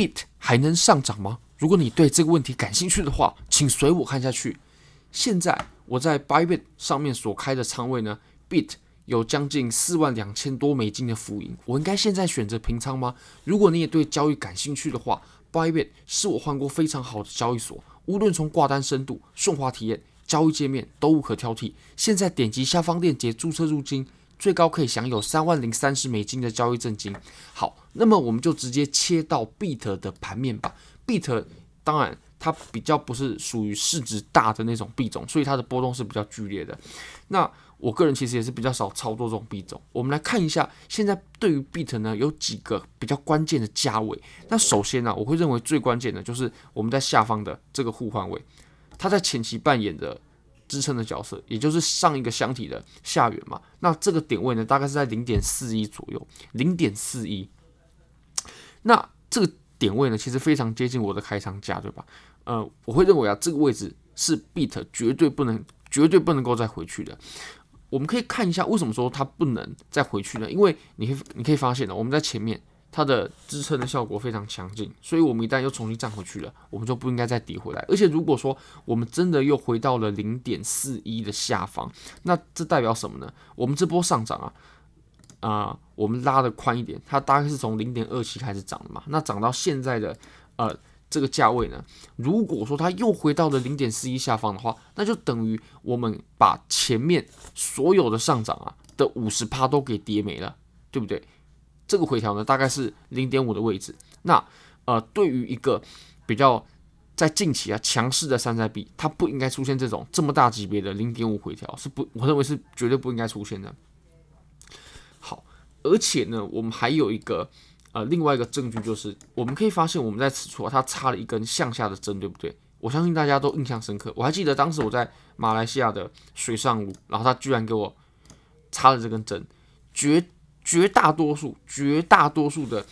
，Bit 还能上涨吗？如果你对这个问题感兴趣的话，请随我看下去。现在我在 Bybit 上面所开的仓位呢，Bit 有将近四万两千多美金的浮盈，我应该现在选择平仓吗？如果你也对交易感兴趣的话，Bybit 是我换过非常好的交易所，无论从挂单深度、顺滑体验、交易界面都无可挑剔。现在点击下方链接注册入金，最高可以享有三万零三十美金的交易证金。好，那么我们就直接切到 Bit 的盘面吧。Bit 当然。它比较不是属于市值大的那种币种，所以它的波动是比较剧烈的。那我个人其实也是比较少操作这种币种。我们来看一下，现在对于 Bit 呢有几个比较关键的价位。那首先呢、我会认为最关键的就是我们在下方的这个互换位，它在前期扮演的支撑的角色，也就是上一个箱体的下缘嘛。那这个点位呢，大概是在零点四一左右，零点四一。那这个点位呢，其实非常接近我的开仓价，对吧？呃，我会认为啊，这个位置是 Bit 绝对不能、绝对不能够再回去的。我们可以看一下为什么说它不能再回去呢？因为你可以你可以发现呢，我们在前面它的支撑的效果非常强劲，所以我们一旦又重新站回去了，我们就不应该再跌回来。而且如果说我们真的又回到了零点四一的下方，那这代表什么呢？我们这波上涨啊，啊、我们拉的宽一点，它大概是从零点二七开始涨的嘛，那涨到现在的呃。这个价位呢，如果说它又回到了零点四一下方的话，那就等于我们把前面所有的上涨啊的五十趴都给跌没了，对不对？这个回调呢，大概是零点五的位置。那呃，对于一个比较在近期啊强势的山寨币，它不应该出现这种这么大级别的零点五回调，是不？我认为是绝对不应该出现的。好，而且呢，我们还有一个。呃，另外一个证据就是，我们可以发现，我们在此处啊，它插了一根向下的针，对不对？我相信大家都印象深刻。我还记得当时我在马来西亚的水上屋，然后他居然给我插了这根针。绝绝大多数、绝大多数的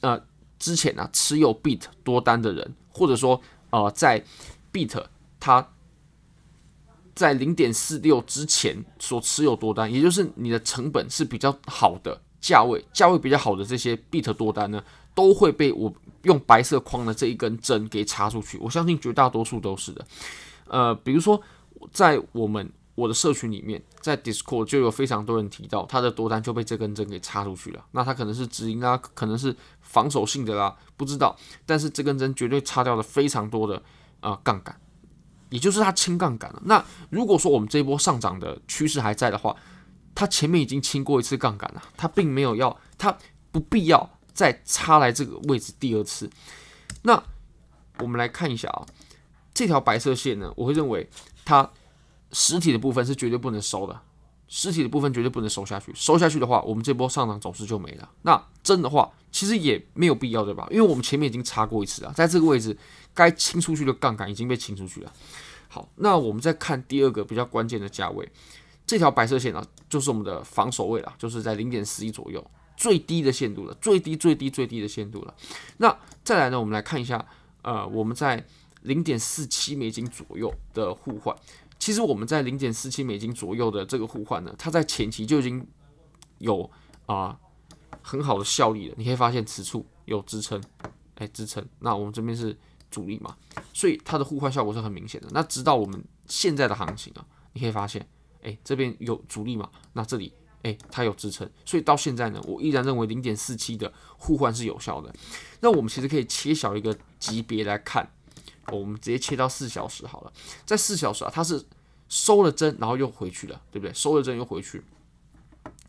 呃之前啊持有 Bit 多单的人，或者说呃在 Bit 它在零点四六之前所持有多单，也就是你的成本是比较好的。价位价位比较好的这些 Bit 多单呢，都会被我用白色框的这一根针给插出去。我相信绝大多数都是的。呃，比如说在我们我的社群里面，在 Discord 就有非常多人提到他的多单就被这根针给插出去了。那他可能是止盈啊，可能是防守性的啦，不知道。但是这根针绝对插掉了非常多的啊、杠杆，也就是他清杠杆了。那如果说我们这一波上涨的趋势还在的话，他前面已经清过一次杠杆了，他并没有要，他不必要再插来这个位置第二次。那我们来看一下啊，这条白色线呢，我会认为它实体的部分是绝对不能收的，实体的部分绝对不能收下去，收下去的话，我们这波上涨走势就没了。那真的话，其实也没有必要，对吧？因为我们前面已经插过一次了，在这个位置该清出去的杠杆已经被清出去了。好，那我们再看第二个比较关键的价位。这条白色线啊，就是我们的防守位了，就是在零点四一左右，最低的限度了，最低最低最低的限度了。那再来呢，我们来看一下，呃，我们在零点四七美金左右的互换，其实我们在零点四七美金左右的这个互换呢，它在前期就已经有啊、很好的效力了。你可以发现此处有支撑，哎，支撑，那我们这边是阻力嘛，所以它的互换效果是很明显的。那直到我们现在的行情啊，你可以发现。哎，这边有阻力嘛？那这里哎，它有支撑，所以到现在呢，我依然认为零点四七的互换是有效的。那我们其实可以切小一个级别来看，我们直接切到四小时好了。在四小时啊，它是收了针，然后又回去了，对不对？收了针又回去。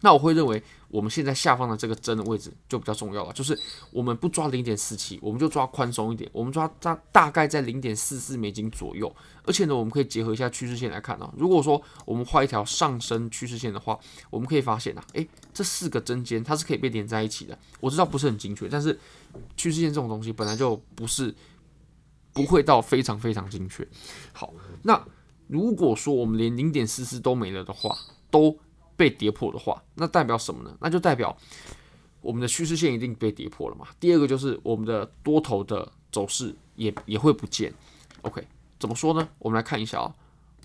那我会认为，我们现在下方的这个针的位置就比较重要了，就是我们不抓零点四七，我们就抓宽松一点，我们抓大大概在零点四四美金左右。而且呢，我们可以结合一下趋势线来看啊。如果说我们画一条上升趋势线的话，我们可以发现啊，诶，这四个针尖它是可以被连在一起的。我知道不是很精确，但是趋势线这种东西本来就不是不会到非常非常精确。好，那如果说我们连零点四四都没了的话，都被跌破的话，那代表什么呢？那就代表我们的趋势线一定被跌破了嘛。第二个就是我们的多头的走势也也会不见。OK，怎么说呢？我们来看一下啊，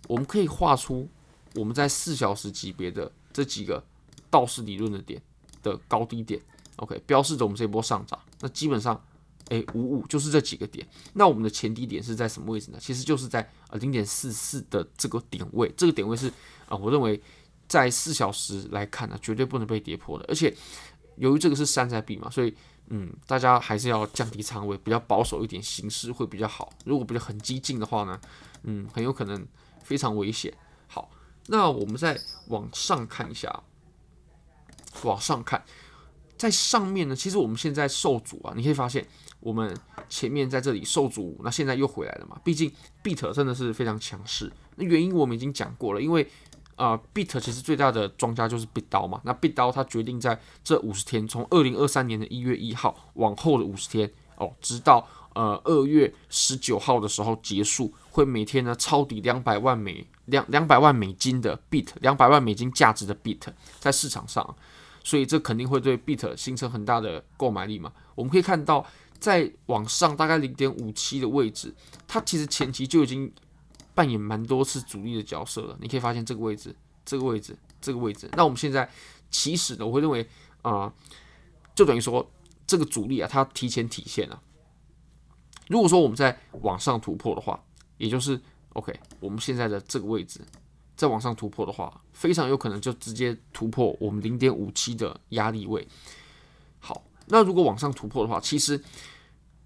我们可以画出我们在四小时级别的这几个道氏理论的点的高低点。OK，标示着我们这波上涨。那基本上哎五五，就是这几个点。那我们的前低点是在什么位置呢？其实就是在呃零点四四的这个点位，这个点位是啊、我认为在四小时来看呢，绝对不能被跌破的。而且由于这个是山寨币嘛，所以嗯，大家还是要降低仓位，比较保守一点，形式会比较好。如果比较很激进的话呢，嗯，很有可能非常危险。好，那我们再往上看一下，往上看。在上面呢，其实我们现在受阻啊，你可以发现我们前面在这里受阻，那现在又回来了嘛。毕竟 BIT 真的是非常强势，那原因我们已经讲过了，因为啊、呃、BIT 其实最大的庄家就是 Bit 刀嘛。那 Bit 刀它决定在这五十天，从二零二三年的一月一号往后的五十天哦，直到呃二月十九号的时候结束，会每天呢抄底两百万美两两百万美金的 BIT，两百万美金价值的 BIT 在市场上。所以这肯定会对 BIT 形成很大的购买力嘛。我们可以看到，在往上大概零点五七的位置，它其实前期就已经扮演蛮多次主力的角色了。你可以发现这个位置、这个位置、这个位置。那我们现在其实呢，我会认为啊、就等于说这个主力啊，它提前体现了。如果说我们在往上突破的话，也就是 OK，我们现在的这个位置。再往上突破的话，非常有可能就直接突破我们零点五七的压力位。好，那如果往上突破的话，其实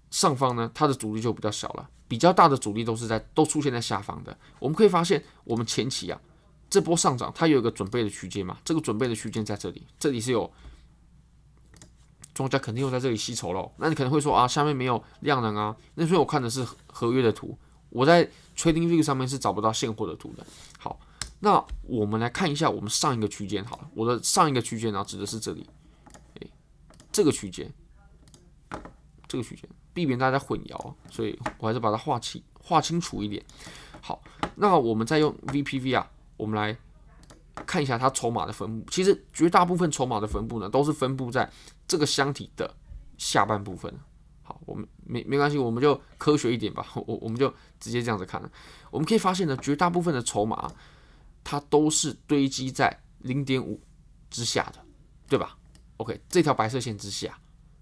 上方呢，它的阻力就比较小了，比较大的阻力都是在都出现在下方的。我们可以发现，我们前期啊这波上涨，它有一个准备的区间嘛，这个准备的区间在这里，这里是有庄家肯定又在这里吸筹喽。那你可能会说啊，下面没有量能啊，那所以我看的是合约的图，我在 TradingView 上面是找不到现货的图的。好。那我们来看一下我们上一个区间好了，我的上一个区间呢指的是这里，这个区间，这个区间，避免大家混淆，所以我还是把它画清画清楚一点。好，那我们再用 VPV 啊，我们来看一下它筹码的分布。其实绝大部分筹码的分布呢，都是分布在这个箱体的下半部分。好，我们没没关系，我们就科学一点吧，我我们就直接这样子看了。我们可以发现呢，绝大部分的筹码。它都是堆积在零点五之下的，对吧？OK，这条白色线之下。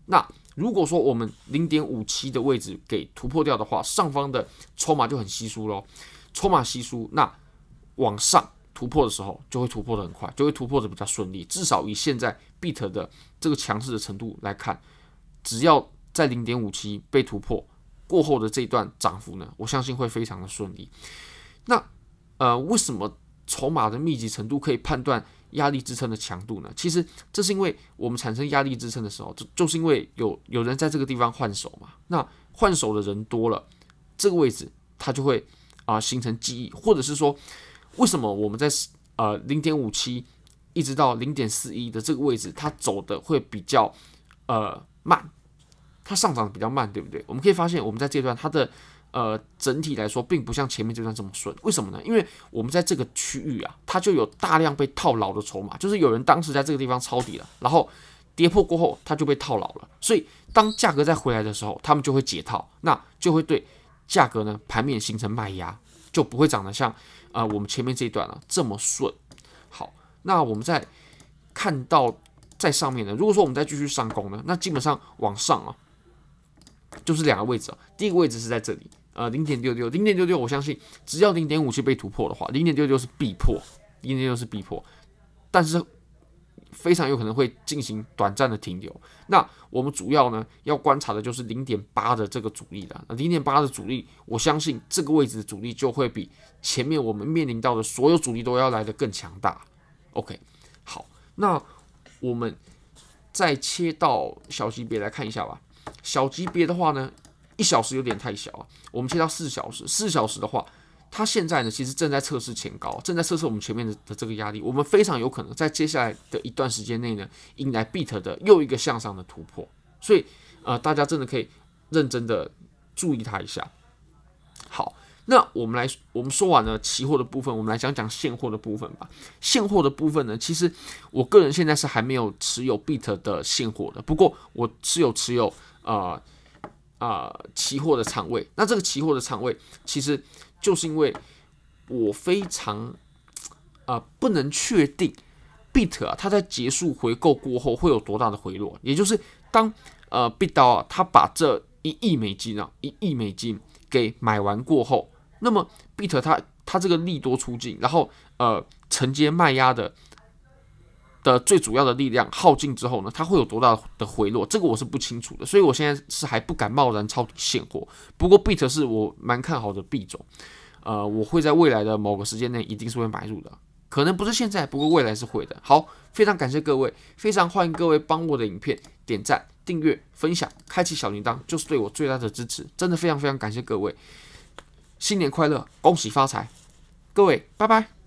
那如果说我们零点五七的位置给突破掉的话，上方的筹码就很稀疏喽。筹码稀疏，那往上突破的时候就会突破的很快，就会突破的比较顺利。至少以现在 BIT 的这个强势的程度来看，只要在零点五七被突破过后的这一段涨幅呢，我相信会非常的顺利。那呃，为什么？筹码的密集程度可以判断压力支撑的强度呢？其实这是因为我们产生压力支撑的时候，就就是因为有有人在这个地方换手嘛。那换手的人多了，这个位置它就会啊、形成记忆，或者是说，为什么我们在呃零点五七一直到零点四一的这个位置，它走的会比较呃慢，它上涨比较慢，对不对？我们可以发现，我们在这段它的。呃，整体来说并不像前面这段这么顺，为什么呢？因为我们在这个区域啊，它就有大量被套牢的筹码，就是有人当时在这个地方抄底了，然后跌破过后，它就被套牢了。所以当价格再回来的时候，他们就会解套，那就会对价格呢盘面形成卖压，就不会涨得像啊、呃、我们前面这一段啊这么顺。好，那我们再看到在上面呢，如果说我们再继续上攻呢，那基本上往上啊就是两个位置啊，第一个位置是在这里。呃，零点六六，零点六六，我相信只要零点五七被突破的话，零点六六是必破，零点六是必破，但是非常有可能会进行短暂的停留。那我们主要呢要观察的就是零点八的这个阻力了。那零点八的阻力，我相信这个位置的阻力就会比前面我们面临到的所有阻力都要来得更强大。OK，好，那我们再切到小级别来看一下吧。小级别的话呢？一小时有点太小啊，我们切到四小时。四小时的话，它现在呢其实正在测试前高，正在测试我们前面的的这个压力。我们非常有可能在接下来的一段时间内呢，迎来 BIT 的又一个向上的突破。所以，呃，大家真的可以认真的注意它一下。好，那我们来，我们说完了期货的部分，我们来讲讲现货的部分吧。现货的部分呢，其实我个人现在是还没有持有 BIT 的现货的，不过我是有持有呃。啊、期货的仓位，那这个期货的仓位，其实就是因为我非常啊、不能确定 BIT 啊，它在结束回购过后会有多大的回落，也就是当呃 Bit 刀啊，它把这一亿美金啊，一亿美金给买完过后，那么 BIT 它它这个利多出尽，然后呃承接卖压的的最主要的力量耗尽之后呢，它会有多大的回落？这个我是不清楚的，所以我现在是还不敢贸然抄底现货。不过 BIT 是我蛮看好的币种，呃，我会在未来的某个时间内一定是会买入的，可能不是现在，不过未来是会的。好，非常感谢各位，非常欢迎各位帮我的影片点赞、订阅、分享、开启小铃铛，就是对我最大的支持，真的非常非常感谢各位，新年快乐，恭喜发财，各位，拜拜。